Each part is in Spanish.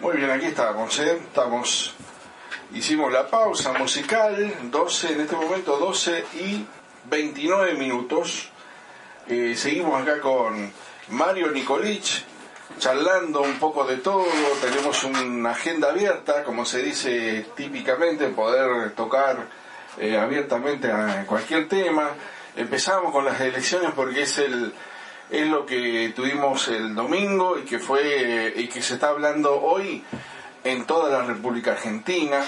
Muy bien, aquí estamos, ¿eh? Estamos, hicimos la pausa musical, 12, en este momento 12 y 29 minutos. Eh, seguimos acá con Mario Nicolich, charlando un poco de todo, tenemos una agenda abierta, como se dice típicamente, poder tocar eh, abiertamente a cualquier tema. Empezamos con las elecciones porque es el es lo que tuvimos el domingo y que fue y que se está hablando hoy en toda la República Argentina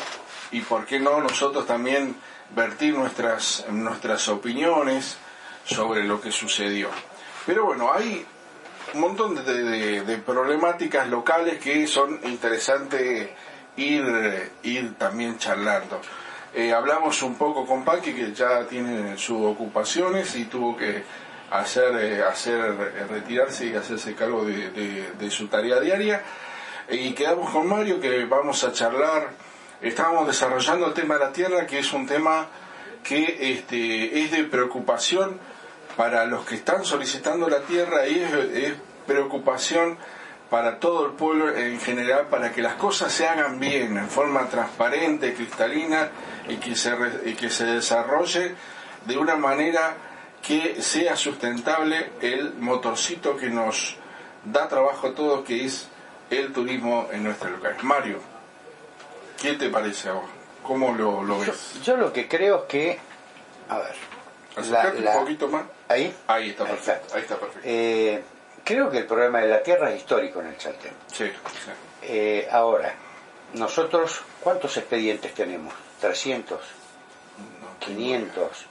y por qué no nosotros también vertir nuestras nuestras opiniones sobre lo que sucedió. Pero bueno, hay un montón de, problemáticas locales que son interesantes ir, ir también charlando. Eh, hablamos un poco con Paqui, que ya tiene sus ocupaciones y tuvo que hacer, eh, hacer eh, retirarse y hacerse cargo de, su tarea diaria. Y quedamos con Mario que vamos a charlar, estábamos desarrollando el tema de la tierra, que es un tema que este, es de preocupación para los que están solicitando la tierra y es, preocupación para todo el pueblo en general, para que las cosas se hagan bien, en forma transparente, cristalina y que se, y que se desarrolle de una manera que sea sustentable el motorcito que nos da trabajo a todos, que es el turismo en nuestra localidad. Mario, ¿qué te parece a vos? ¿Cómo lo, ves? Yo, lo que creo es que, a ver, Acercate un poquito más. ¿Ahí? Ahí está perfecto. Ahí está perfecto. Eh, creo que el problema de la tierra es histórico en el Chaltén. Sí, sí. Eh, ahora, nosotros, ¿cuántos expedientes tenemos? ¿300? 500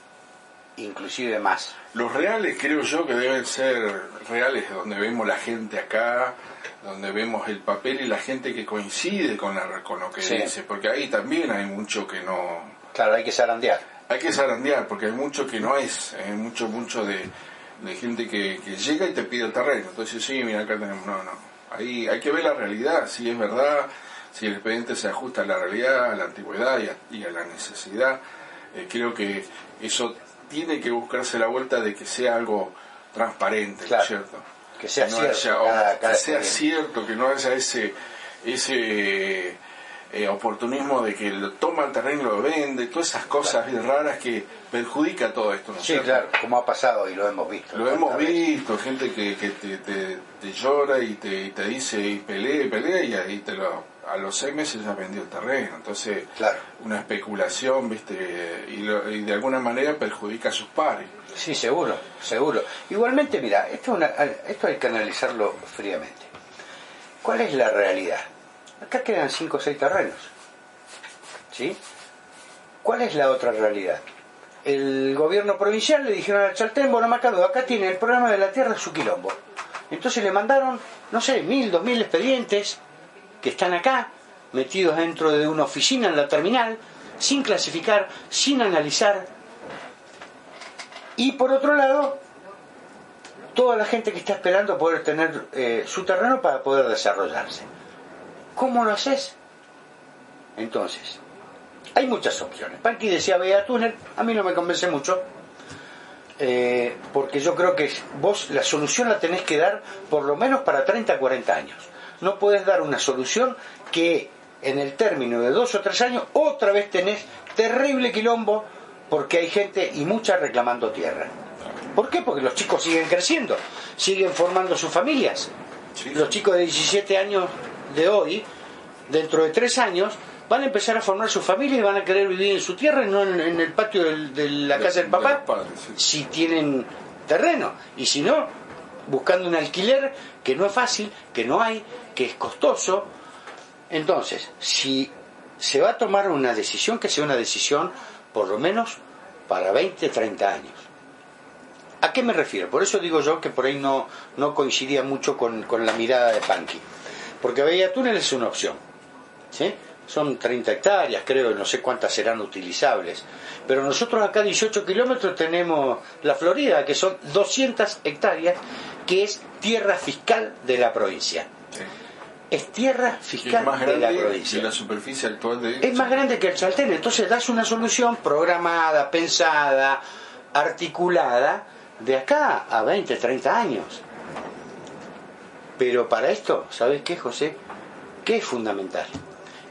inclusive más. Los reales creo yo que deben ser reales donde vemos la gente acá, donde vemos el papel y la gente que coincide con, la, con lo que dice, porque ahí también hay mucho que no... Claro, hay que zarandear. Hay que zarandear, porque hay mucho que no es, hay mucho, mucho de, gente que, llega y te pide el terreno. Entonces, sí, mira, acá tenemos... No, no. Ahí hay que ver la realidad, si es verdad, si el expediente se ajusta a la realidad, a la antigüedad y a, la necesidad. Eh, creo que eso tiene que buscarse la vuelta de que sea algo transparente, ¿cierto? Que sea cierto. que sea cierto, que no haya ese, ese eh, oportunismo de que lo toma el terreno y lo vende, todas esas cosas raras que perjudica todo esto, ¿no Sí, claro, como ha pasado y lo hemos visto. Lo hemos visto, gente que, que te, te, llora y te, y te dice y pelea y pelea y ahí te lo a los seis meses ya vendió el terreno. Entonces, una especulación, ¿viste? Y, de alguna manera perjudica a sus pares. Sí, seguro, seguro. Igualmente, mira, esto, esto hay que analizarlo fríamente. ¿Cuál es la realidad? Acá quedan cinco o seis terrenos. ¿Sí? ¿Cuál es la otra realidad? El gobierno provincial le dijeron al Chaltén, bueno, Macado, acá tiene el programa de la tierra su quilombo. Entonces le mandaron, no sé, mil, dos mil expedientes que están acá, metidos dentro de una oficina en la terminal, sin clasificar, sin analizar. Y por otro lado, toda la gente que está esperando poder tener eh, su terreno para poder desarrollarse. ¿Cómo lo haces? Entonces, hay muchas opciones. Panqui decía vea túnel, a mí no me convence mucho, eh, porque yo creo que vos la solución la tenés que dar por lo menos para 30, 40 años no puedes dar una solución que en el término de dos o tres años otra vez tenés terrible quilombo porque hay gente y mucha reclamando tierra. ¿Por qué? Porque los chicos siguen creciendo, siguen formando sus familias. Los chicos de 17 años de hoy, dentro de tres años, van a empezar a formar su familia y van a querer vivir en su tierra y no en, el patio de la casa del papá, si tienen terreno. Y si no, buscando un alquiler que no es fácil, que no hay, que es costoso. Entonces, si se va a tomar una decisión, que sea una decisión por lo menos para 20, 30 años. ¿A qué me refiero? Por eso digo yo que por ahí no, no coincidía mucho con, la mirada de Panky. Porque Bahía Túnel es una opción. ¿sí? Son 30 hectáreas, creo, no sé cuántas serán utilizables. Pero nosotros acá 18 kilómetros tenemos la Florida, que son 200 hectáreas, que es tierra fiscal de la provincia. Es tierra fiscal de la provincia. la superficie actual de... Es más grande que el Chaltén, entonces das una solución programada, pensada, articulada, de acá a 20, 30 años. Pero para esto, ¿sabes qué, José? qué es fundamental?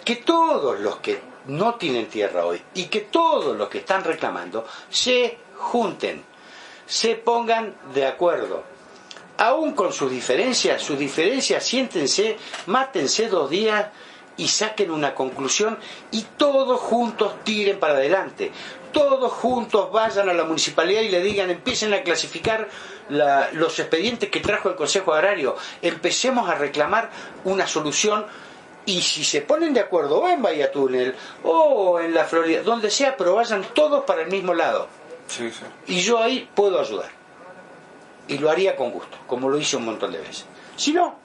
Que todos los que no tienen tierra hoy y que todos los que están reclamando se junten, se pongan de acuerdo. Aún con sus diferencias, sus diferencias, siéntense, mátense dos días y saquen una conclusión y todos juntos tiren para adelante. Todos juntos vayan a la municipalidad y le digan, empiecen a clasificar los expedientes que trajo el Consejo Agrario, empecemos a reclamar una solución y si se ponen de acuerdo o en Bahía Túnel o en la Florida, donde sea, pero vayan todos para el mismo lado. Y yo ahí puedo ayudar. Y lo haría con gusto, como lo hice un montón de veces. Si no,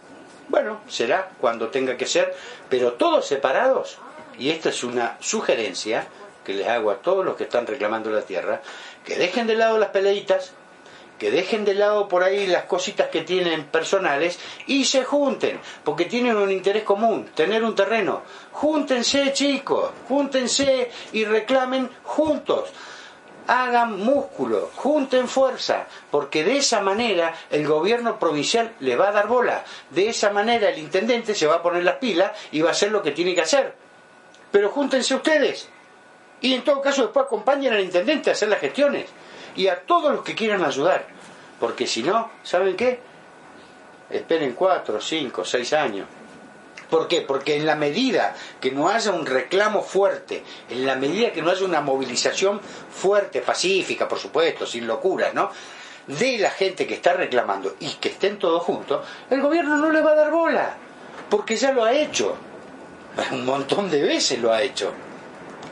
bueno, será cuando tenga que ser, pero todos separados, y esta es una sugerencia que les hago a todos los que están reclamando la tierra, que dejen de lado las peleitas, que dejen de lado por ahí las cositas que tienen personales y se junten, porque tienen un interés común, tener un terreno. Júntense chicos, júntense y reclamen juntos. Hagan músculo, junten fuerza, porque de esa manera el gobierno provincial le va a dar bola. De esa manera el intendente se va a poner las pilas y va a hacer lo que tiene que hacer. Pero júntense ustedes. Y en todo caso después acompañen al intendente a hacer las gestiones y a todos los que quieran ayudar. Porque si no, ¿saben qué? Esperen cuatro, cinco, seis años. ¿Por qué? Porque en la medida que no haya un reclamo fuerte, en la medida que no haya una movilización fuerte, pacífica, por supuesto, sin locuras, ¿no? De la gente que está reclamando y que estén todos juntos, el gobierno no le va a dar bola, porque ya lo ha hecho. Un montón de veces lo ha hecho.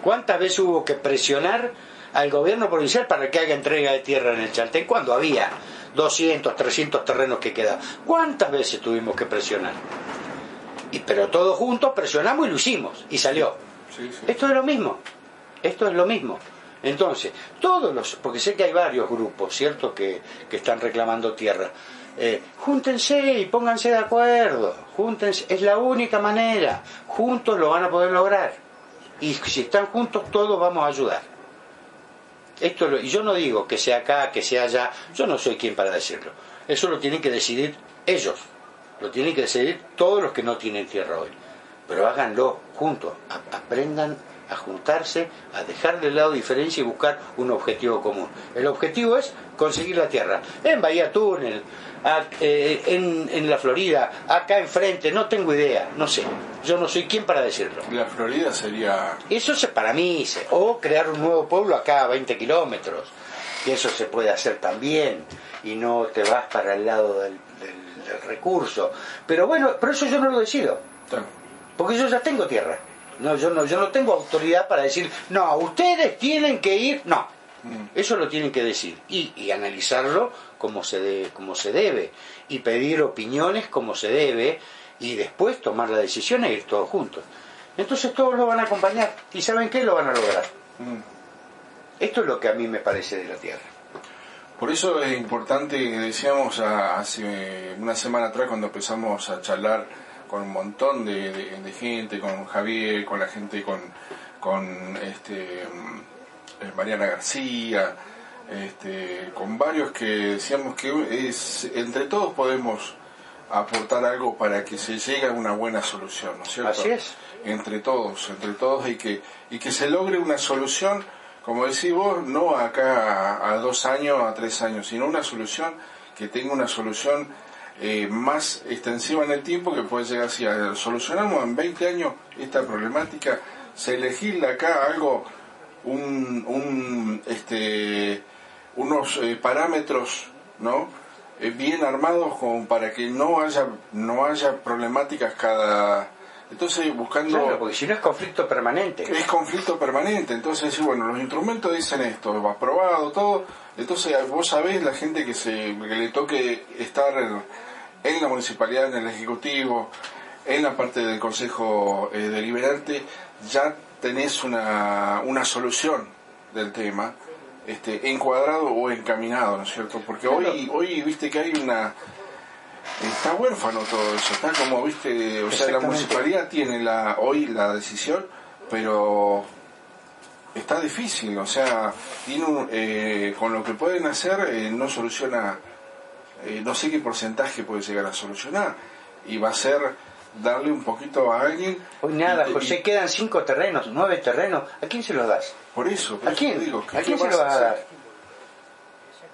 ¿Cuántas veces hubo que presionar al gobierno provincial para que haga entrega de tierra en el Chaltén cuando había 200, 300 terrenos que quedaban. ¿Cuántas veces tuvimos que presionar? Y, pero todos juntos presionamos y lo hicimos y salió. Esto es lo mismo. Esto es lo mismo. Entonces, todos los, porque sé que hay varios grupos, ¿cierto?, que, que están reclamando tierra. Eh, júntense y pónganse de acuerdo. Júntense, es la única manera. Juntos lo van a poder lograr. Y si están juntos, todos vamos a ayudar. Esto y yo no digo que sea acá, que sea allá, yo no soy quien para decirlo. Eso lo tienen que decidir ellos, lo tienen que decidir todos los que no tienen tierra hoy. Pero háganlo juntos, aprendan a juntarse, a dejar de lado diferencia y buscar un objetivo común. El objetivo es conseguir la tierra. En Bahía Túnel, eh, en, la Florida, acá enfrente, no tengo idea, no sé. Yo no soy quien para decirlo. La Florida sería... Eso es para mí, o crear un nuevo pueblo acá a 20 kilómetros, que eso se puede hacer también, y no te vas para el lado del, recurso. Pero bueno, pero eso yo no lo decido, porque yo ya tengo tierra. No, yo no, yo no tengo autoridad para decir, no, ustedes tienen que ir, no, mm. eso lo tienen que decir y, y analizarlo como se, de, como se debe y pedir opiniones como se debe y después tomar la decisión e ir todos juntos. Entonces todos lo van a acompañar y ¿saben qué? Lo van a lograr. Mm. Esto es lo que a mí me parece de la Tierra. Por eso es importante, decíamos hace una semana atrás cuando empezamos a charlar con un montón de, gente, con Javier, con la gente, con, con este, mm, Mariana García, este, con varios que decíamos que es, entre todos podemos aportar algo para que se llegue a una buena solución, ¿no es cierto? Así es. Entre todos, entre todos y que, y que se logre una solución, como decís vos, no acá a, dos años, a tres años, sino una solución que tenga una solución eh, más extensiva en el tiempo que puede llegar así. Solucionamos en 20 años esta problemática, se legisla acá algo, un, un este, unos eh, parámetros no eh, bien armados como para que no haya no haya problemáticas cada entonces buscando claro, porque si no es conflicto permanente. Es conflicto permanente. Entonces bueno los instrumentos dicen esto aprobado todo. Entonces vos sabés la gente que se que le toque estar en, la municipalidad en el ejecutivo en la parte del consejo eh, deliberante ya tenés una, una solución del tema este, encuadrado o encaminado, ¿no es cierto? Porque hoy, hoy viste que hay una... Está huérfano todo eso, está como, viste, o sea, la municipalidad tiene la hoy la decisión, pero está difícil, o sea, tiene eh, con lo que pueden hacer eh, no soluciona, eh, no sé qué porcentaje puede llegar a solucionar, y va a ser darle un poquito a alguien. Hoy nada, y- José, y- quedan cinco terrenos, nueve terrenos. ¿A quién se los das? por eso, por ¿A eso quién? te digo, ¿qué- ¿A quién se lo vas a dar?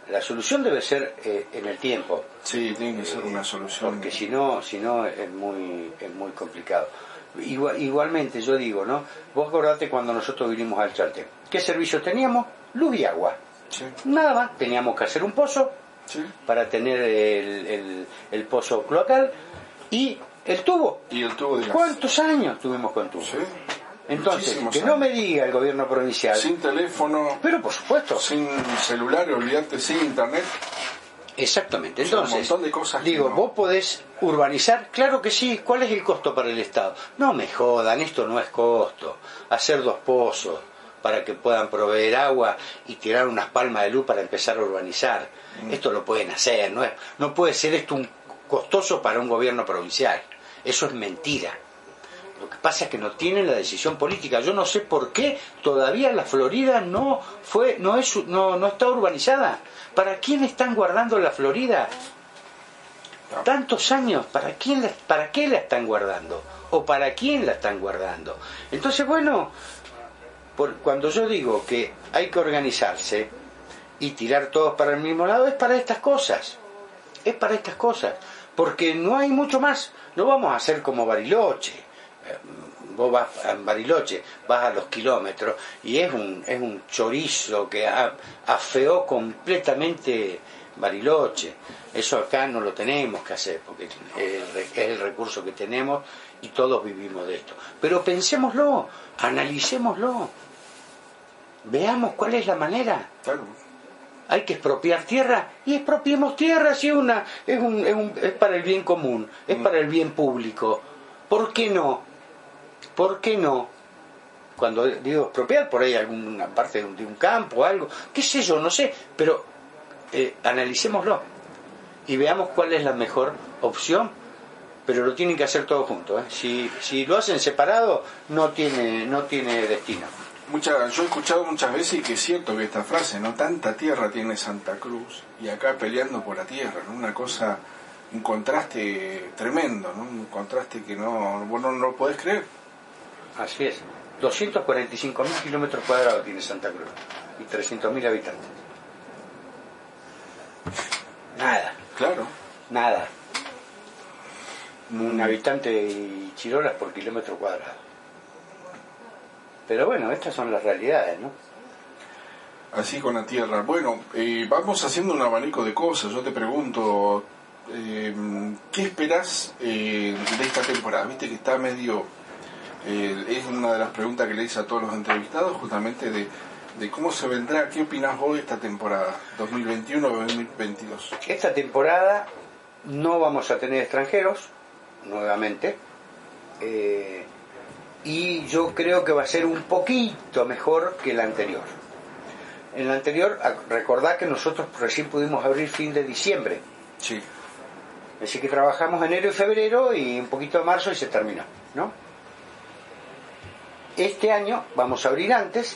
La solución debe ser eh, en el tiempo, Sí, tiene que ser una solución. porque si no, si no es muy, es muy complicado. Igual- igualmente, yo digo, ¿no? Vos acordate cuando nosotros vinimos al Chaltén. ¿Qué servicios teníamos? Luz y agua. Sí, Nada más, teníamos que hacer un pozo sí. para tener el, el- el pozo cloacal y el tubo. Y el tubo de gas. ¿Cuántos años tuvimos con tubo? Sí. Entonces, Muchísimos que no me diga el gobierno provincial, Sin teléfono, pero por supuesto, sin celular, olvidarte, sin internet. exactamente. Son un Entonces, montón de cosas digo, no. vos podés urbanizar, claro que sí, ¿cuál es el costo para el Estado? No me jodan, esto no es costo. Hacer dos pozos para que puedan proveer agua y tirar unas palmas de luz para empezar a urbanizar. Mm. Esto lo pueden hacer, no, es, no puede ser esto un costoso para un gobierno provincial. Eso es mentira. Lo que pasa es que no tienen la decisión política. Yo no sé por qué todavía la Florida no fue, no es, no, no está urbanizada. ¿Para quién están guardando la Florida? Tantos años, ¿para quién, la- para qué la están guardando? ¿O para quién la están guardando? Entonces, bueno, por- cuando yo digo que hay que organizarse y tirar todos para el mismo lado, es para estas cosas. Es para estas cosas. Porque no hay mucho más. No vamos a hacer como Bariloche. Vos vas a Bariloche, vas a los kilómetros y es un, es un chorizo que afeó completamente Bariloche. Eso acá no lo tenemos que hacer porque es el, es el recurso que tenemos y todos vivimos de esto. Pero pensémoslo, analicémoslo, veamos cuál es la manera Claro. hay que expropiar tierra y expropiemos tierra si una es, un, es, un- es para el bien común es para el bien público ¿por qué no? ¿Por qué no? cuando digo expropiar por ahí alguna parte de un, campo algo qué sé yo no sé pero eh, analicémoslo y veamos cuál es la mejor opción pero lo tienen que hacer todos juntos ¿eh? si, si lo hacen separado no tiene no tiene destino Mucha, yo he escuchado muchas veces y que es cierto que esta frase, ¿no? Tanta tierra tiene Santa Cruz y acá peleando por la tierra, ¿no? Una cosa, un contraste tremendo, ¿no? Un contraste que no, vos no, no lo podés creer. Así es. 245.000 kilómetros cuadrados tiene Santa Cruz y 300.000 habitantes. Nada, Claro. nada. Un habitante y chirolas por kilómetro cuadrado. Pero bueno, estas son las realidades, ¿no? Así con la tierra. Bueno, eh, vamos haciendo un abanico de cosas. Yo te pregunto, eh, ¿qué esperás eh, de esta temporada? Viste que está medio... eh, es una de las preguntas que le hice a todos los entrevistados, justamente de, de cómo se vendrá, ¿qué opinás vos de esta temporada 2021-2022? Esta temporada no vamos a tener extranjeros, nuevamente. eh, y yo creo que va a ser un poquito mejor que la anterior. En la anterior, recordad que nosotros recién pudimos abrir fin de diciembre. Sí, Así que trabajamos enero y febrero y un poquito de marzo y se terminó, ¿no? Este año vamos a abrir antes,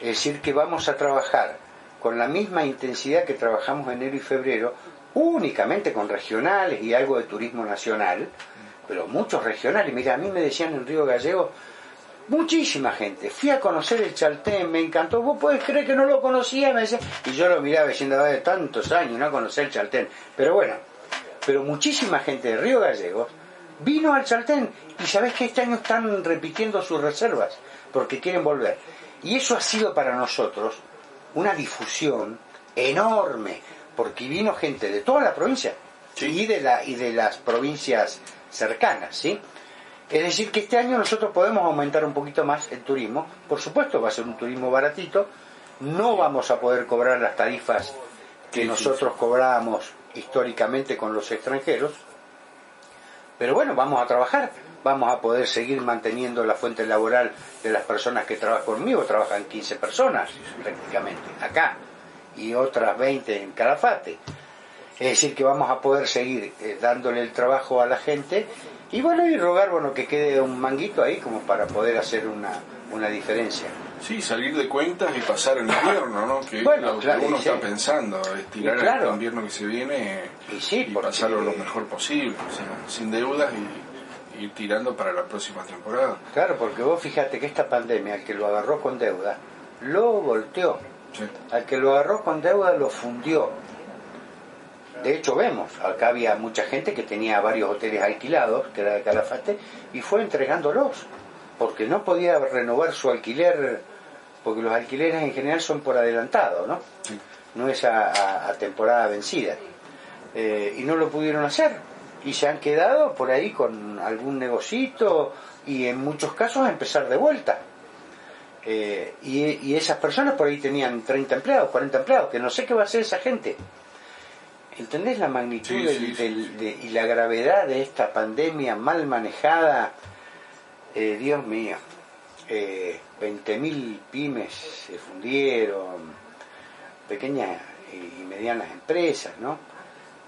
es decir, que vamos a trabajar con la misma intensidad que trabajamos enero y febrero, únicamente con regionales y algo de turismo nacional, pero muchos regionales. Mira, a mí me decían en Río Gallego, muchísima gente, fui a conocer el Chaltén, me encantó, vos podés creer que no lo conocía, me decía, y yo lo miraba diciendo, de tantos años no conocer el Chaltén, pero bueno, pero muchísima gente de Río Gallegos vino al Chaltén y sabés que este año están repitiendo sus reservas porque quieren volver. Y eso ha sido para nosotros una difusión enorme porque vino gente de toda la provincia Sí. y, de la, y de las provincias cercanas, ¿sí? Es decir, que este año nosotros podemos aumentar un poquito más el turismo. Por supuesto, va a ser un turismo baratito. No vamos a poder cobrar las tarifas que nosotros cobrábamos históricamente con los extranjeros. Pero bueno, vamos a trabajar. Vamos a poder seguir manteniendo la fuente laboral de las personas que trabajan conmigo. Trabajan 15 personas prácticamente acá y otras 20 en Calafate. Es decir, que vamos a poder seguir eh, dándole el trabajo a la gente y bueno, y rogar bueno que quede un manguito ahí como para poder hacer una, una diferencia. sí, salir de cuentas y pasar el invierno, ¿no? Que Bueno, lo que uno sí. está pensando, estirar Y claro. el invierno que se viene Y sí, porque- pasarlo lo mejor posible, sin deudas y, ir tirando para la próxima temporada. Claro, porque vos fíjate que esta pandemia, al que lo agarró con deuda, lo volteó. Sí. Al que lo agarró con deuda lo fundió. De hecho, vemos, acá había mucha gente que tenía varios hoteles alquilados, que era de Calafate, y fue entregándolos, porque no podía renovar su alquiler, porque los alquileres en general son por adelantado, ¿no? No es a, temporada vencida. Eh, y no lo pudieron hacer. Y se han quedado por ahí con algún negocito y en muchos casos a empezar de vuelta. Eh, y, y esas personas por ahí tenían 30 empleados, 40 empleados, que no sé qué va a hacer esa gente. ¿Entendés la magnitud Sí, del- sí, sí, del- sí. de- y la gravedad de esta pandemia mal manejada? Eh, Dios mío, eh, 20.000 pymes se fundieron, pequeñas y medianas empresas, ¿no?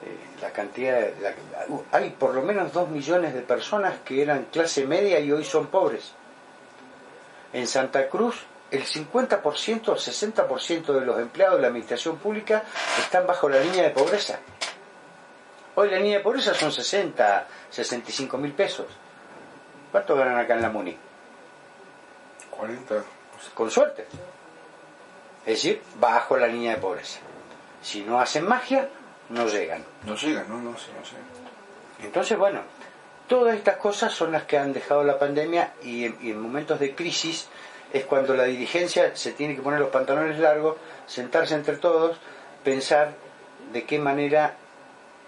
Eh, la cantidad, de- uh, hay por lo menos 2 millones de personas que eran clase media y hoy son pobres. En Santa Cruz, el 50% o 60% de los empleados de la administración pública están bajo la línea de pobreza. Hoy la línea de pobreza son 60, 65 mil pesos. ¿Cuánto ganan acá en la MUNI? 40. Con suerte. Es decir, bajo la línea de pobreza. Si no hacen magia, no llegan. No llega, no, no no. Entonces, bueno, todas estas cosas son las que han dejado la pandemia y en, y en momentos de crisis es cuando la dirigencia se tiene que poner los pantalones largos, sentarse entre todos, pensar de qué manera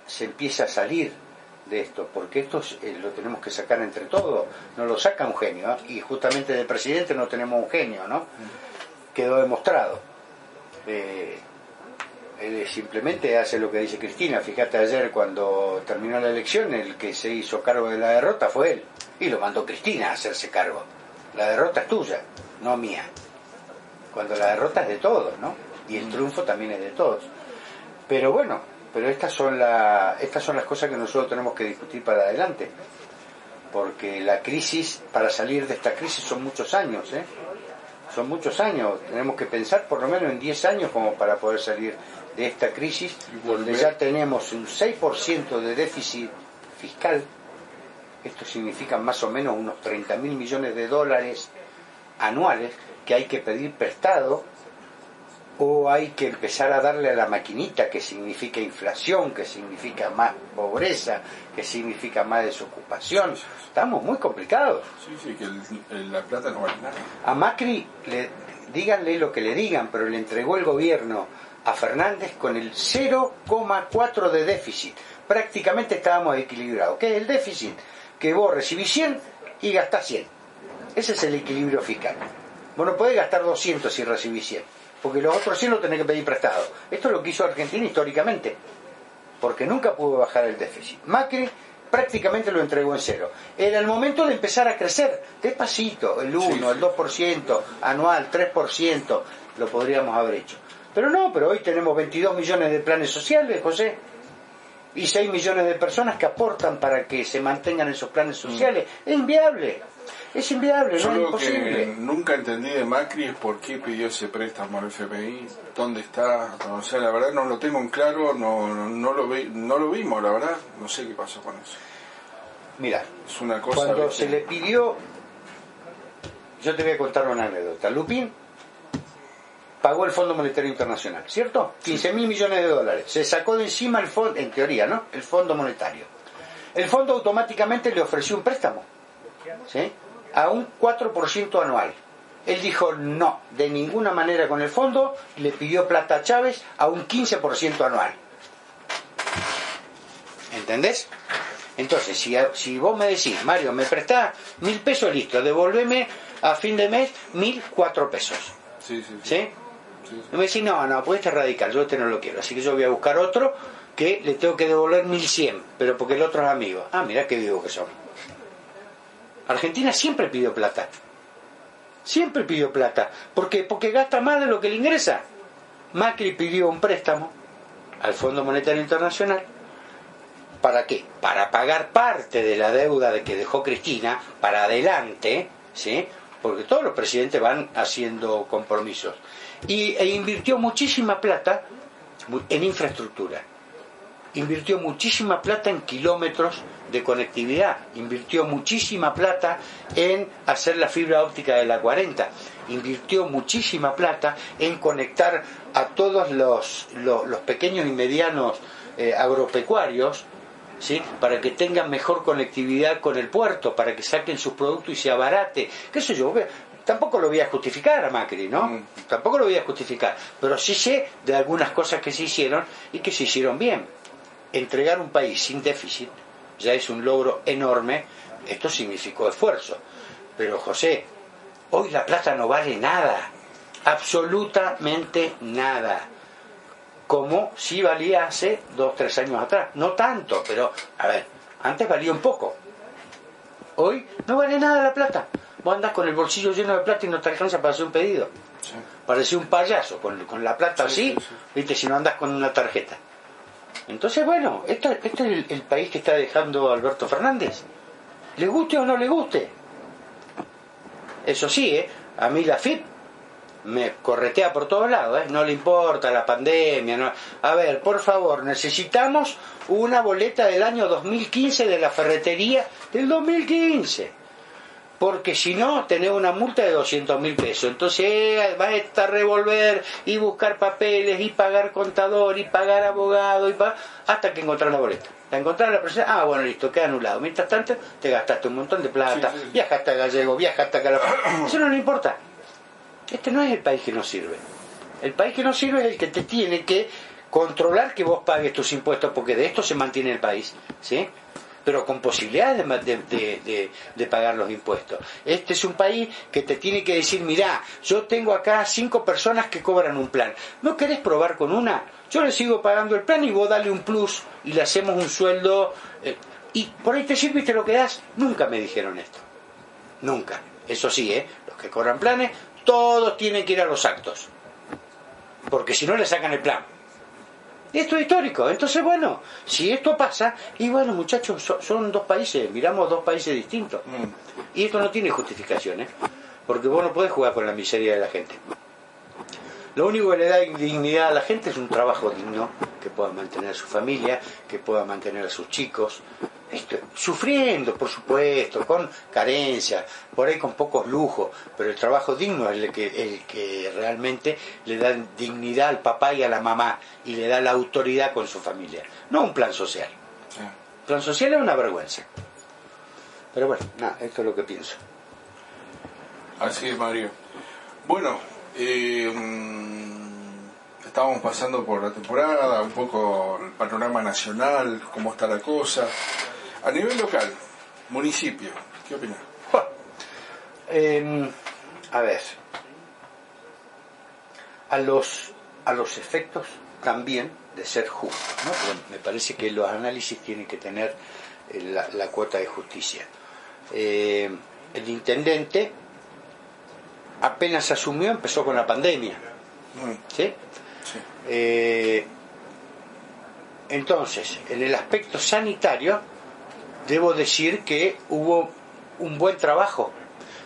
se empieza a salir de esto, porque esto es- eh, lo tenemos que sacar entre todos, no lo saca un genio, ¿eh? y justamente del presidente no tenemos un genio, ¿no? Quedó demostrado. Eh, él simplemente hace lo que dice Cristina. Fíjate ayer cuando terminó la elección, el que se hizo cargo de la derrota fue él. Y lo mandó Cristina a hacerse cargo. La derrota es tuya, no mía. Cuando la derrota es de todos, ¿no? Y el triunfo también es de todos. Pero bueno, pero estas son, la, estas son las cosas que nosotros tenemos que discutir para adelante. Porque la crisis, para salir de esta crisis son muchos años, ¿eh? Son muchos años. Tenemos que pensar por lo menos en 10 años como para poder salir de esta crisis, donde ya tenemos un 6% de déficit fiscal. Esto significa más o menos unos 30 mil millones de dólares anuales que hay que pedir prestado o hay que empezar a darle a la maquinita que significa inflación, que significa más pobreza, que significa más desocupación. Estamos muy complicados. Sí, sí, que el- el- la plata no vale nada. A Macri, le, díganle lo que le digan, pero le entregó el gobierno a Fernández con el 0,4 de déficit. Prácticamente estábamos equilibrados. ¿Qué es el déficit? Que vos recibís 100 y gastás 100. Ese es el equilibrio fiscal. Vos no podés gastar 200 si recibís 100, porque los otros 100 los tenés que pedir prestado. Esto es lo que hizo Argentina históricamente, porque nunca pudo bajar el déficit. Macri prácticamente lo entregó en cero. Era el momento de empezar a crecer, despacito, el 1, Sí, sí. el 2%, anual, 3%, lo podríamos haber hecho. Pero no, pero hoy tenemos 22 millones de planes sociales, José, y 6 millones de personas que aportan para que se mantengan esos planes sociales. Es inviable, es inviable, Yo no es lo que imposible. nunca entendí de Macri es por qué pidió ese préstamo al FMI, dónde está, o sea, la verdad no lo tengo en claro, no, no, no lo, vi, no lo vimos, la verdad, no sé qué pasó con eso. Mira, Es una cosa... cuando se le pidió, yo te voy a contar una anécdota. Lupín pagó el Fondo Monetario Internacional, ¿cierto? 15 mil millones de dólares. Se sacó de encima el fondo, en teoría, ¿no? El Fondo Monetario. El fondo automáticamente le ofreció un préstamo, ¿sí? A un 4% anual. Él dijo no, de ninguna manera con el fondo, le pidió plata a Chávez a un 15% anual. ¿Entendés? Entonces, si, si vos me decís, Mario, me prestás mil pesos, listo, devolveme a fin de mes mil cuatro pesos. Sí, sí, sí. ¿Sí? Sí, Y me decís, no, no, pues este es radical, yo este no lo quiero, así que yo voy a buscar otro que le tengo que devolver mil cien, pero porque el otro es amigo. Ah, mira qué vivo que son. Argentina siempre pidió plata. Siempre pidió plata. ¿Por qué? Porque gasta más de lo que le ingresa. Macri pidió un préstamo al Fondo Monetario Internacional. ¿Para qué? Para pagar parte de la deuda de que dejó Cristina para adelante, ¿sí? Porque todos los presidentes van haciendo compromisos. Y, e invirtió muchísima plata en infraestructura. invirtió muchísima plata en kilómetros de conectividad, invirtió muchísima plata en hacer la fibra óptica de la 40, invirtió muchísima plata en conectar a todos los, los, pequeños y medianos eh, agropecuarios ¿Sí? para que tengan mejor conectividad con el puerto, para que saquen sus productos y se abarate. ¿Qué sé yo? Tampoco lo voy a justificar a Macri, ¿no? Mm. Tampoco lo voy a justificar. Pero sí sé de algunas cosas que se hicieron y que se hicieron bien. Entregar un país sin déficit ya es un logro enorme. Esto significó esfuerzo. Pero José, hoy la plata no vale nada. Absolutamente nada como si valía hace dos, tres años atrás. No tanto, pero, a ver, antes valía un poco. Hoy no vale nada la plata. Vos andás con el bolsillo lleno de plata y no te alcanza para hacer un pedido. Parece un payaso, con, la plata así, viste, si no andas con una tarjeta. Entonces, bueno, esto es el, país que está dejando Alberto Fernández. ¿Le guste o no le guste? Eso sí, ¿eh? a mí la FIP me corretea por todos lados, ¿eh? no le importa la pandemia. A ver, por favor, necesitamos una boleta del año 2015 de la ferretería del 2015. Porque si no, tenés una multa de 200 mil pesos. Entonces eh, va a estar revolver y buscar papeles y pagar contador y pagar abogado y hasta que encontrar la boleta. La encontrar la persona, ah, bueno, listo, queda anulado. Mientras tanto, te gastaste un montón de plata, viajaste a Gallego, viajaste a Calafate. Eso no le importa. Este no es el país que nos sirve. El país que nos sirve es el que te tiene que controlar que vos pagues tus impuestos, porque de esto se mantiene el país, ¿sí? Pero con posibilidades de, de, pagar los impuestos. Este es un país que te tiene que decir, mirá, yo tengo acá cinco personas que cobran un plan. ¿No querés probar con una? Yo le sigo pagando el plan y vos dale un plus y le hacemos un sueldo. Eh, y por ahí te sirve y te lo quedás. Nunca me dijeron esto. Nunca. Eso sí, ¿eh? los que cobran planes todos tienen que ir a los actos. Porque si no le sacan el plan. Esto es histórico. Entonces, bueno, si esto pasa, y bueno, muchachos, son, dos países, miramos dos países distintos. Y esto no tiene justificación, ¿eh? Porque vos no podés jugar con la miseria de la gente. Lo único que le da dignidad a la gente es un trabajo digno, que pueda mantener a su familia, que pueda mantener a sus chicos, sufriendo, por supuesto, con carencias, por ahí con pocos lujos, pero el trabajo digno es el que, el que realmente le da dignidad al papá y a la mamá y le da la autoridad con su familia, no un plan social. El plan social es una vergüenza. Pero bueno, nada, esto es lo que pienso. Así es, Mario. Bueno, eh, estábamos pasando por la temporada, un poco el panorama nacional, cómo está la cosa. A nivel local, municipio, ¿qué opinas? Em, a ver, a los, a los efectos también de ser justo, me parece que los análisis tienen que tener eh, la, cuota de justicia. Em, el intendente apenas asumió, empezó con la pandemia. ¿sí? Eh, entonces, en el aspecto sanitario, debo decir que hubo un buen trabajo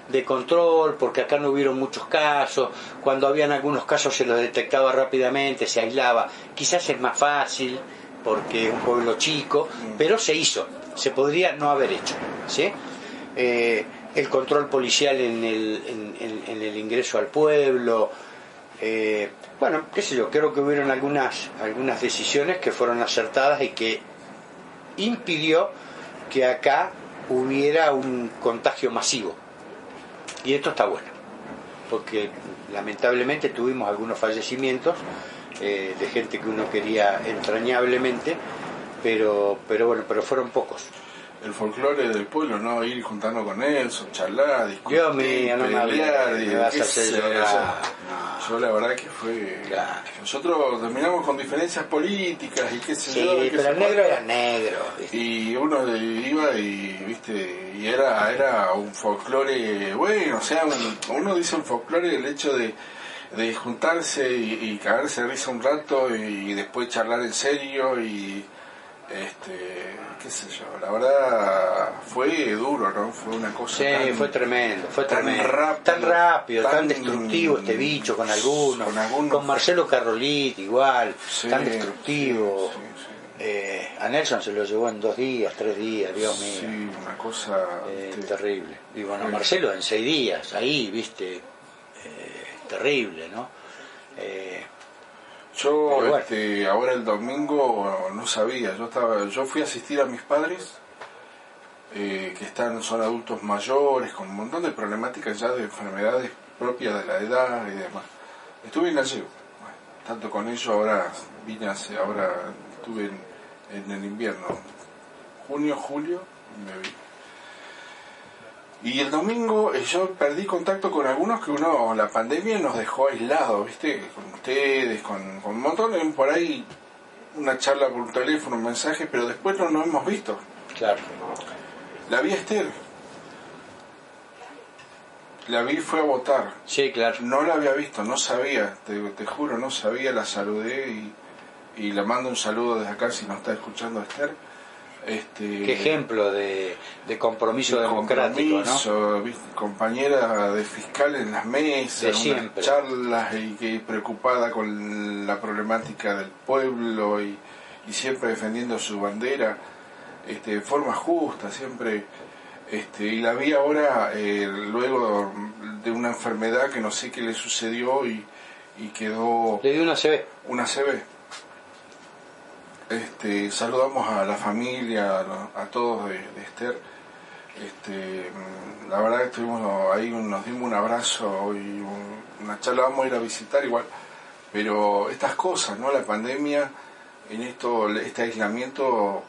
de control, porque acá no hubieron muchos casos, cuando habían algunos casos se los detectaba rápidamente, se aislaba, quizás es más fácil, porque es un pueblo chico, pero se hizo, se podría no haber hecho. ¿sí? Eh, el control policial en el, en el ingreso al pueblo, eh, bueno, qué sé yo, creo que hubieron algunas, algunas decisiones que fueron acertadas y que impidió que acá hubiera un contagio masivo. Y esto está bueno, porque lamentablemente tuvimos algunos fallecimientos eh, de gente que uno quería entrañablemente, pero, pero bueno, pero fueron pocos el folclore del pueblo, ¿no? Ir juntando con él, charlar, discutir, Dios mío, no pelear, me vas a hacer Yo la verdad que fue... Nosotros terminamos con diferencias políticas y qué sé sí, yo. pero el negro era negro. Y uno iba y, viste, y era, era un folclore, bueno, o sea, uno dice un folclore el hecho de de juntarse y, cagarse de risa un rato y después charlar en serio y este qué sé yo, la verdad fue duro, ¿no? Fue una cosa. Sí, fue tremendo, fue tremendo. Tan rápido, tan, destructivo este bicho con algunos. Con, Marcelo Carrolit igual, tan destructivo. eh, a Nelson se lo llevó en dos días, tres días, Dios mío. Sí, una cosa Eh, este, terrible. Y bueno, Bueno. Marcelo en seis días, ahí, viste, eh, terrible, ¿no? Yo bueno. este, ahora el domingo no sabía, yo estaba, yo fui a asistir a mis padres eh, que están, son adultos mayores, con un montón de problemáticas ya de enfermedades propias de la edad y demás. Estuve en gallego, bueno, tanto con ellos ahora vine hace, ahora estuve en, en el invierno, junio, julio, me vi. Y el domingo eh, yo perdí contacto con algunos que uno, la pandemia nos dejó aislados, ¿viste? Con ustedes, con, con un montón, por ahí una charla por un teléfono, un mensaje, pero después no nos hemos visto. claro. La vi a Esther. La vi, fue a votar. Sí, claro. No la había visto, no sabía, te, te juro, no sabía, la saludé y, y le mando un saludo desde acá si nos está escuchando Esther. Este, Qué ejemplo de, de compromiso de democrático, compañera de fiscal en las mesas, De unas charlas y que preocupada con la problemática del pueblo y, y siempre defendiendo su bandera este, de forma justa, siempre. Este, y la vi ahora eh, luego de una enfermedad que no sé qué le sucedió y, y quedó Le dio una CB. una CB. Este, saludamos a la familia, a, todos de, de Esther. Este, mm, la verdad que estuvimos ahí, nos dimos un abrazo y un- una charla, vamos a ir a visitar igual. Pero estas cosas, ¿no? La pandemia, en esto, este aislamiento,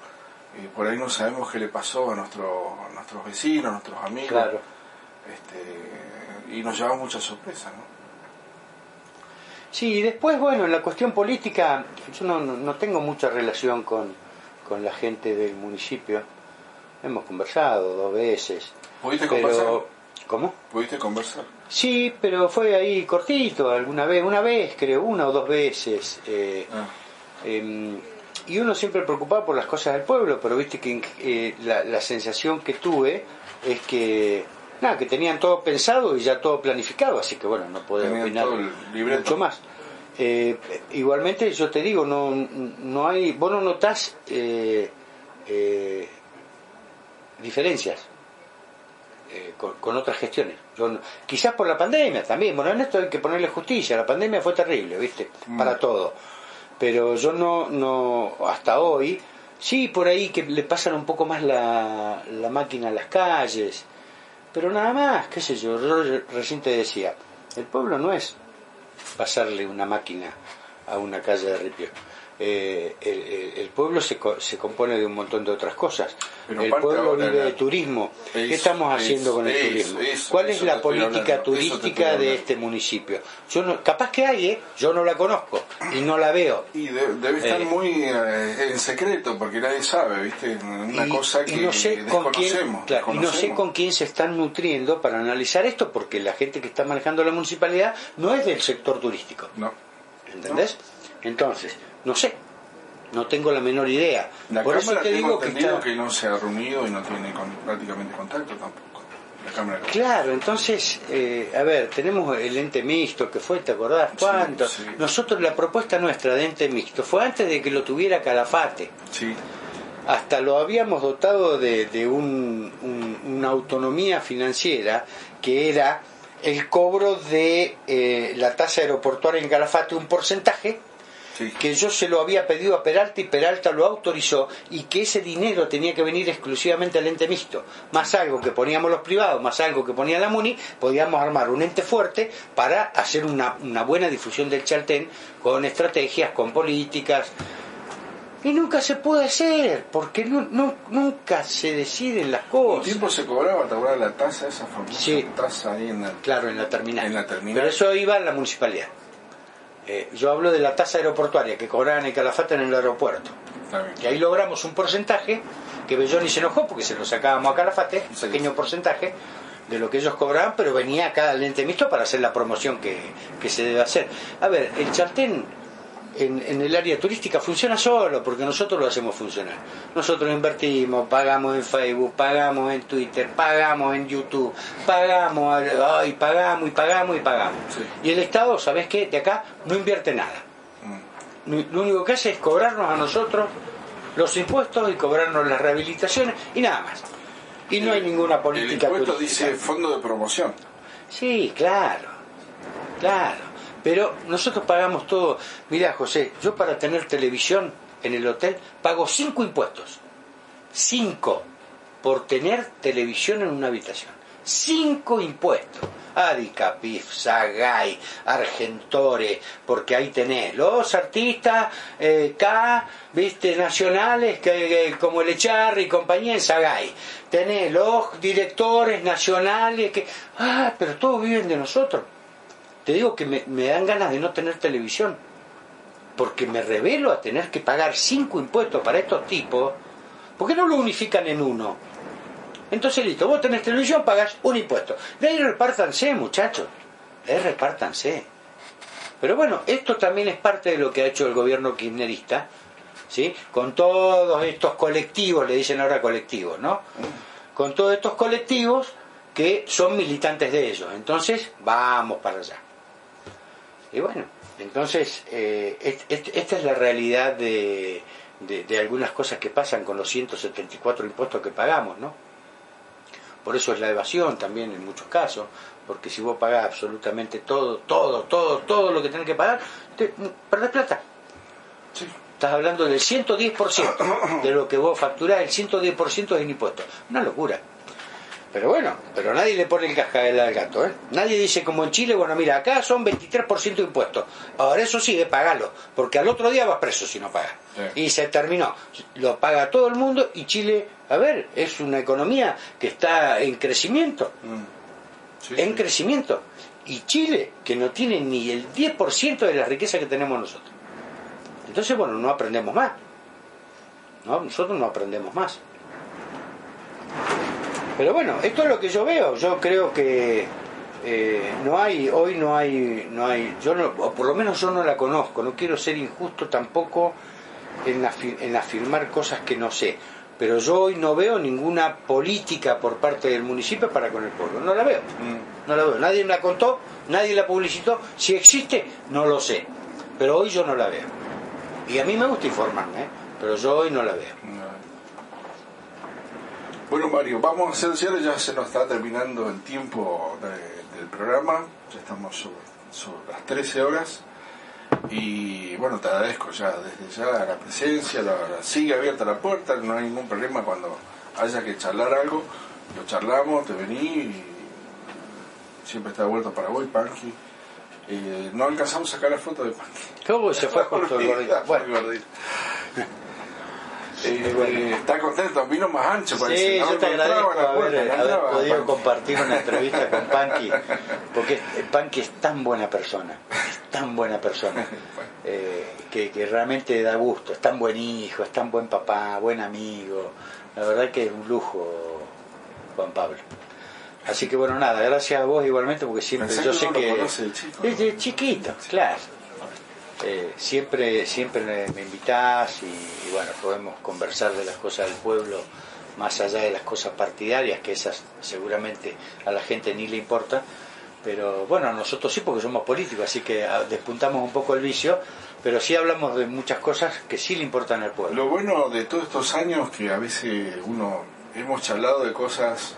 eh, por ahí no sabemos qué le pasó a, nuestro, a nuestros vecinos, a nuestros amigos. Claro. Este, y nos llevamos muchas sorpresas, ¿no? Sí, y después, bueno, en la cuestión política, yo no, no- tengo mucha relación con, con la gente del municipio. Hemos conversado dos veces. ¿Pudiste pero, conversar? ¿Cómo? ¿Pudiste conversar? Sí, pero fue ahí cortito, alguna vez, una vez creo, una o dos veces. eh, Ah. eh, y uno siempre preocupado por las cosas del pueblo, pero viste que eh, la, la sensación que tuve es que nada, que tenían todo pensado y ya todo planificado, así que bueno, no puedo opinar mucho más. Eh, igualmente yo te digo, no, no hay, vos no notás eh, eh, diferencias eh, con, con otras gestiones. Yo no- quizás por la pandemia también, bueno, en esto hay que ponerle justicia, la pandemia fue terrible, ¿viste? Mm. Para todo. Pero yo no, no, hasta hoy, sí, por ahí que le pasan un poco más la, la máquina a las calles, pero nada más, qué sé yo, yo re- recién te decía, el pueblo no es pasarle una máquina a una calle de ripio. Eh, el, pueblo se, se compone de un montón de otras cosas. Pero el pueblo vive de turismo. ¿Qué estamos haciendo con el turismo? ¿Cuál es la política hablando, turística de este municipio? Yo no, capaz que hay, ¿eh? yo no la conozco y no la veo. Y de- debe estar Eh. muy eh, en secreto porque nadie sabe, ¿viste? Una y, cosa y que no sé con quién, claro, y no sé con quién se están nutriendo para analizar esto, porque la gente que está manejando la municipalidad no es del sector turístico. No. ¿Entendés? Entonces, no sé, no tengo la menor idea. La Por eso te digo que está... que no se ha reunido y no tiene con- prácticamente contacto tampoco. La Cámara de Claro, entonces, eh, a ver, tenemos el ente mixto que fue, ¿te acordás? Sí, ¿Cuánto? sí. Nosotros, la propuesta nuestra de ente mixto fue antes de que lo tuviera Calafate. Sí, hasta lo habíamos dotado de, de un- un- una autonomía financiera que era el cobro de eh, la tasa aeroportuaria en Calafate, un porcentaje sí. que yo se lo había pedido a Peralta y Peralta lo autorizó y que ese dinero tenía que venir exclusivamente al ente mixto, más algo que poníamos los privados, más algo que ponía la MUNI, podíamos armar un ente fuerte para hacer una, una buena difusión del Chaltén con estrategias, con políticas. Y nunca se puede hacer, porque no, no- nunca se deciden las Un cosas. tiempo se cobraba, ¿te acuerdas la tasa, esa famosa Sí. tasa ahí en la... Claro, en la terminal. En la terminal. Pero eso iba en la municipalidad. Eh, yo hablo de la tasa aeroportuaria que cobraban en Calafate en el aeropuerto. Y ahí logramos un porcentaje que Belloni se enojó porque se lo sacábamos a Calafate, un pequeño porcentaje de lo que ellos cobraban, pero venía acá al ente mixto para hacer la promoción que, que se debe hacer. A ver, el Chaltén en, en el área turística funciona solo porque nosotros lo hacemos funcionar. Nosotros invertimos, pagamos en Facebook, pagamos en Twitter, pagamos en YouTube, pagamos, ay, pagamos y pagamos y pagamos. Sí. Y el Estado, ¿sabes qué? De acá no invierte nada. Mm. Lo único que hace es cobrarnos a nosotros los impuestos y cobrarnos las rehabilitaciones y nada más. Y no hay ninguna política El impuesto turística. dice fondo de promoción. Sí, claro, claro. Pero nosotros pagamos todo. Mira, José, yo para tener televisión en el hotel pago cinco impuestos. Cinco por tener televisión en una habitación. Cinco impuestos. Adicapif, Sagay, Argentore, porque ahí tenés los artistas eh, K, viste, nacionales, que, que- como el Echarri y compañía en Sagay. Tenés los directores nacionales que. Ah, pero todos viven de nosotros. Te digo que me, dan ganas de no tener televisión. Porque me revelo a tener que pagar cinco impuestos para estos tipos. ¿Por qué no lo unifican en uno? Entonces, listo, vos tenés televisión, pagas un impuesto. De ahí repártanse, muchachos. De ahí repártanse. Pero bueno, esto también es parte de lo que ha hecho el gobierno kirchnerista, ¿sí? Con todos estos colectivos, le dicen ahora colectivos, ¿no? Con todos estos colectivos que son militantes de ellos. Entonces, vamos para allá. Y bueno, entonces, eh, est- est- esta es la realidad de, de- de algunas cosas que pasan con los 174 impuestos que pagamos, ¿no? Por eso es la evasión también en muchos casos, porque si vos pagás absolutamente todo, todo, todo, todo lo que tenés que pagar, te, perdés plata. Sí. Estás hablando del 110% de lo que vos facturás, el 110% es en impuestos. Una locura. Pero bueno, pero nadie le pone el cascabel al gato, ¿eh? Nadie dice como en Chile, bueno, mira, acá son 23% de impuestos. Ahora eso sí, eh, pagalo, porque al otro día vas preso si no pagas. Sí. Y se terminó. Lo paga todo el mundo y Chile, a ver, es una economía que está en crecimiento, Mm. Sí, en sí. crecimiento. Y Chile, que no tiene ni el 10% de la riqueza que tenemos nosotros. Entonces, bueno, no aprendemos más. ¿no? Nosotros no aprendemos más. Pero bueno, esto es lo que yo veo. Yo creo que eh, no hay, hoy no hay, no hay, yo no, o por lo menos yo no la conozco. No quiero ser injusto tampoco en, afi- en afirmar cosas que no sé. Pero yo hoy no veo ninguna política por parte del municipio para con el pueblo. No la veo. Mm. No la veo. Nadie me la contó, nadie la publicitó. Si existe, no lo sé. Pero hoy yo no la veo. Y a mí me gusta informarme, ¿eh? pero yo hoy no la veo. No. Bueno, Mario, vamos a hacer cierre, ya se nos está terminando el tiempo de- del programa, ya estamos sobre, sobre las 13 horas. Y bueno, te agradezco ya desde ya la presencia, la, la- sigue abierta la puerta, no hay ningún problema cuando haya que charlar algo, lo charlamos, te vení y siempre está de vuelta para Paraguay, Panqui. Eh, no alcanzamos a sacar la foto de Panqui. ¿Cómo se fue justo el gordito? Bueno. Eh, está contento, vino más ancho, parece. sí, no yo te agradezco puerta, haber, no podido compartir una entrevista con Panqui, porque Panqui es tan buena persona, es tan buena persona, eh, que, que realmente da gusto, es tan buen hijo, es tan buen papá, buen amigo, la verdad que es un lujo, Juan Pablo. Así que bueno, nada, gracias a vos igualmente, porque siempre Pensé yo que sé no lo que... conoce el chico, Es ¿no? chiquito, claro. Eh, siempre siempre me invitás y, y bueno, podemos conversar de las cosas del pueblo más allá de las cosas partidarias, que esas seguramente a la gente ni le importa, pero bueno, nosotros sí porque somos políticos, así que ah, despuntamos un poco el vicio, pero sí hablamos de muchas cosas que sí le importan al pueblo. Lo bueno de todos estos años que a veces uno hemos charlado de cosas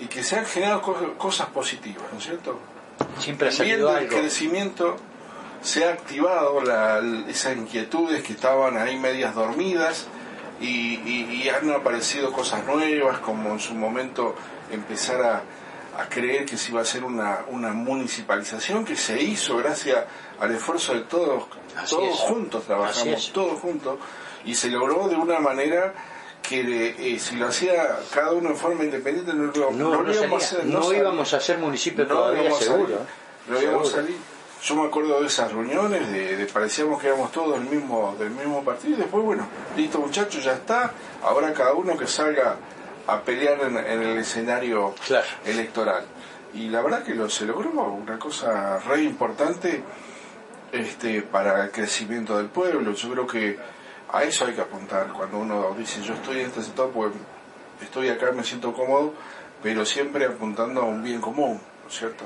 y que se han generado co- cosas positivas, ¿no es cierto? Siempre ha Viendo salido el algo. crecimiento se ha activado la, esas inquietudes que estaban ahí medias dormidas y, y- y han aparecido cosas nuevas como en su momento empezar a, a creer que se iba a hacer una, una municipalización que se hizo gracias al esfuerzo de todos, Así todos es. juntos trabajamos, todos juntos y se logró de una manera que eh, si lo hacía cada uno en forma independiente no, lo- No, no no, lo íbamos a hacer, No íbamos a ser municipio No todavía, seguro. salir. No íbamos a salir. Yo me acuerdo de esas reuniones, de, de parecíamos que éramos todos del mismo, del mismo partido, y después, bueno, listo muchachos, ya está, ahora cada uno que salga a pelear en, en el escenario Claro. electoral. Y la verdad que lo, se logró una cosa re importante este, para el crecimiento del pueblo. Yo creo que a eso hay que apuntar cuando uno dice yo estoy en este sector, pues estoy acá, me siento cómodo, pero siempre apuntando a un bien común, ¿no es cierto?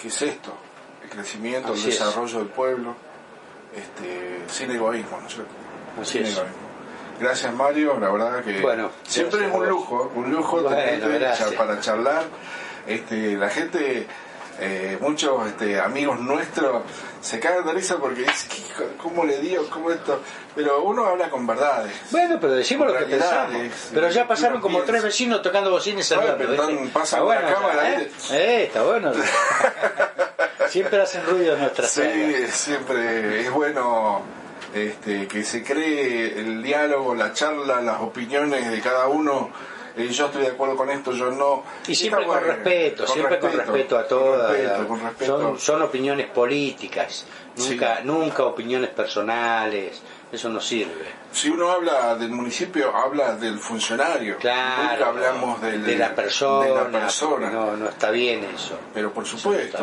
¿Qué es esto? Crecimiento, Así el es. desarrollo del pueblo, este, sin egoísmo, ¿no es cierto? Así sin es. egoísmo. Gracias Mario, la verdad que Bueno, siempre es un lujo, un lujo Bueno, tenerte para charlar. Este, la gente, eh, muchos este, amigos nuestros se cagan de risa porque dicen, "¿Qué hijo- ¿cómo le digo? ¿Cómo esto? Pero uno habla con verdades. Bueno, pero decimos lo que pensamos. Pero ya pasaron como piensa. tres vecinos tocando bocines bueno, cámara ¿eh? Eh, está bueno. Siempre hacen ruido nuestras Sí, siempre es bueno este, que se cree el diálogo, la charla, las opiniones de cada uno. Eh, yo estoy de acuerdo con esto, yo no. Y siempre con bueno, respeto, siempre con respeto a todas. Con respeto, con respeto. Son, son opiniones políticas, nunca, nunca opiniones personales. Eso no sirve. Si uno habla del municipio, habla del funcionario. Claro, Nunca hablamos del- de la persona. de la persona. No, no está bien eso. Pero por no supuesto.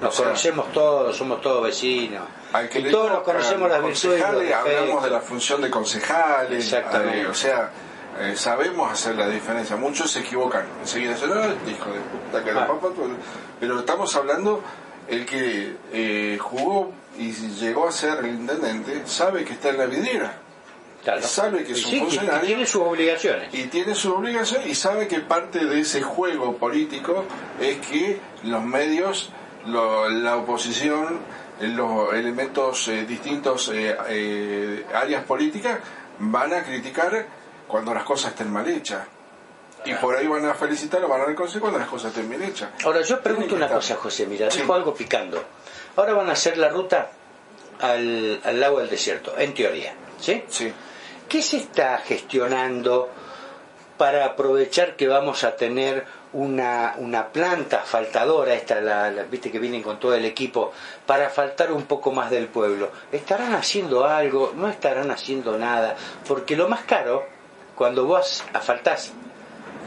Nos sea, conocemos todos, somos todos vecinos. al que y todos nos conocemos las virtudes y hablamos de la función de concejales. Exactamente. o sea, eh, sabemos hacer la diferencia. Muchos se equivocan. Enseguida dicen, no, hijo de puta, que Ah. papa", Pero estamos hablando, el que eh, jugó y llegó a ser el intendente, sabe que está en la vidriera. Claro. sabe que es Y un funcionario. tiene sus obligaciones. y tiene su obligación y sabe que parte de ese juego político es que los medios, lo- la oposición, eh, los elementos eh, distintos, eh, eh, áreas políticas, van a criticar cuando las cosas estén mal hechas. Y por ahí van a felicitar o van a reconocer cuando las cosas estén bien hechas. Ahora, yo pregunto una estar. cosa, José, mira, Sí. dijo algo picando. Ahora van a hacer la ruta al, al lago del desierto, en teoría, ¿sí? Sí. ¿Qué se está gestionando para aprovechar que vamos a tener una, una planta asfaltadora, esta la, la- viste que vienen con todo el equipo, para asfaltar un poco más del pueblo? ¿Estarán haciendo algo? ¿No estarán haciendo nada? Porque lo más caro, cuando vos asfaltás,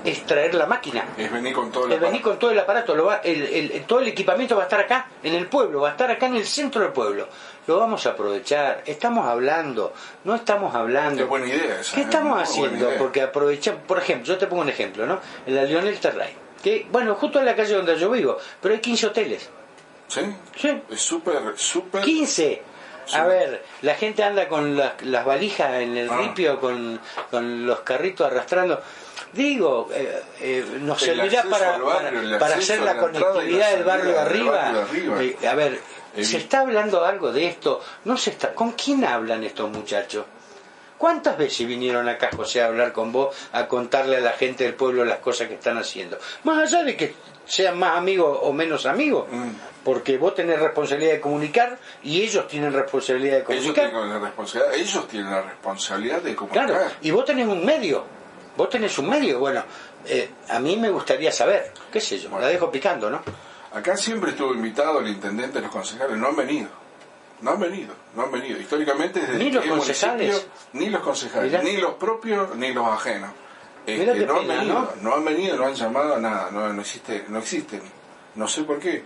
es traer la máquina. Es venir con todo el Es venir aparato. con todo el aparato, lo va- el, el- todo el equipamiento va a estar acá, en el pueblo, va a estar acá en el centro del pueblo. Lo vamos a aprovechar. Estamos hablando, no estamos hablando. Es buena idea esa, ¿Qué es estamos haciendo? Porque aprovechamos, por ejemplo, yo te pongo un ejemplo, ¿no? En la Lionel Terray, que, bueno, justo en la calle donde yo vivo, pero hay 15 hoteles. ¿Sí? Sí. Es súper, súper... 15. Sí. A ver, la gente anda con las, las valijas en el Ah. ripio, con, con los carritos arrastrando. Digo, eh, eh, nos El servirá para, barrio, para, hacer la conectividad del barrio de arriba. barrio de arriba. Eh, a ver, se está hablando algo de esto. No se está. ¿Con quién hablan estos muchachos? ¿Cuántas veces vinieron acá, José, a hablar con vos, a contarle a la gente del pueblo las cosas que están haciendo? Más allá de que sean más amigos o menos amigos, Mm. porque vos tenés responsabilidad de comunicar y ellos tienen responsabilidad de Ellos comunicar. tienen la responsabilidad, ellos tienen la responsabilidad de comunicar. Claro, y vos tenés un medio, vos tenés un medio. Bueno, eh, a mí me gustaría saber, qué sé yo, Bueno. la dejo picando, ¿no? Acá siempre estuvo invitado el intendente, los concejales, no han venido. No han venido, no han venido. Históricamente desde Ni los concejales. ni los concejales, Mirá. ni los propios, ni los ajenos. Este, no pena, han venido, ¿no? no han venido, no han llamado a nada, no, no existe, no existen. No sé por qué.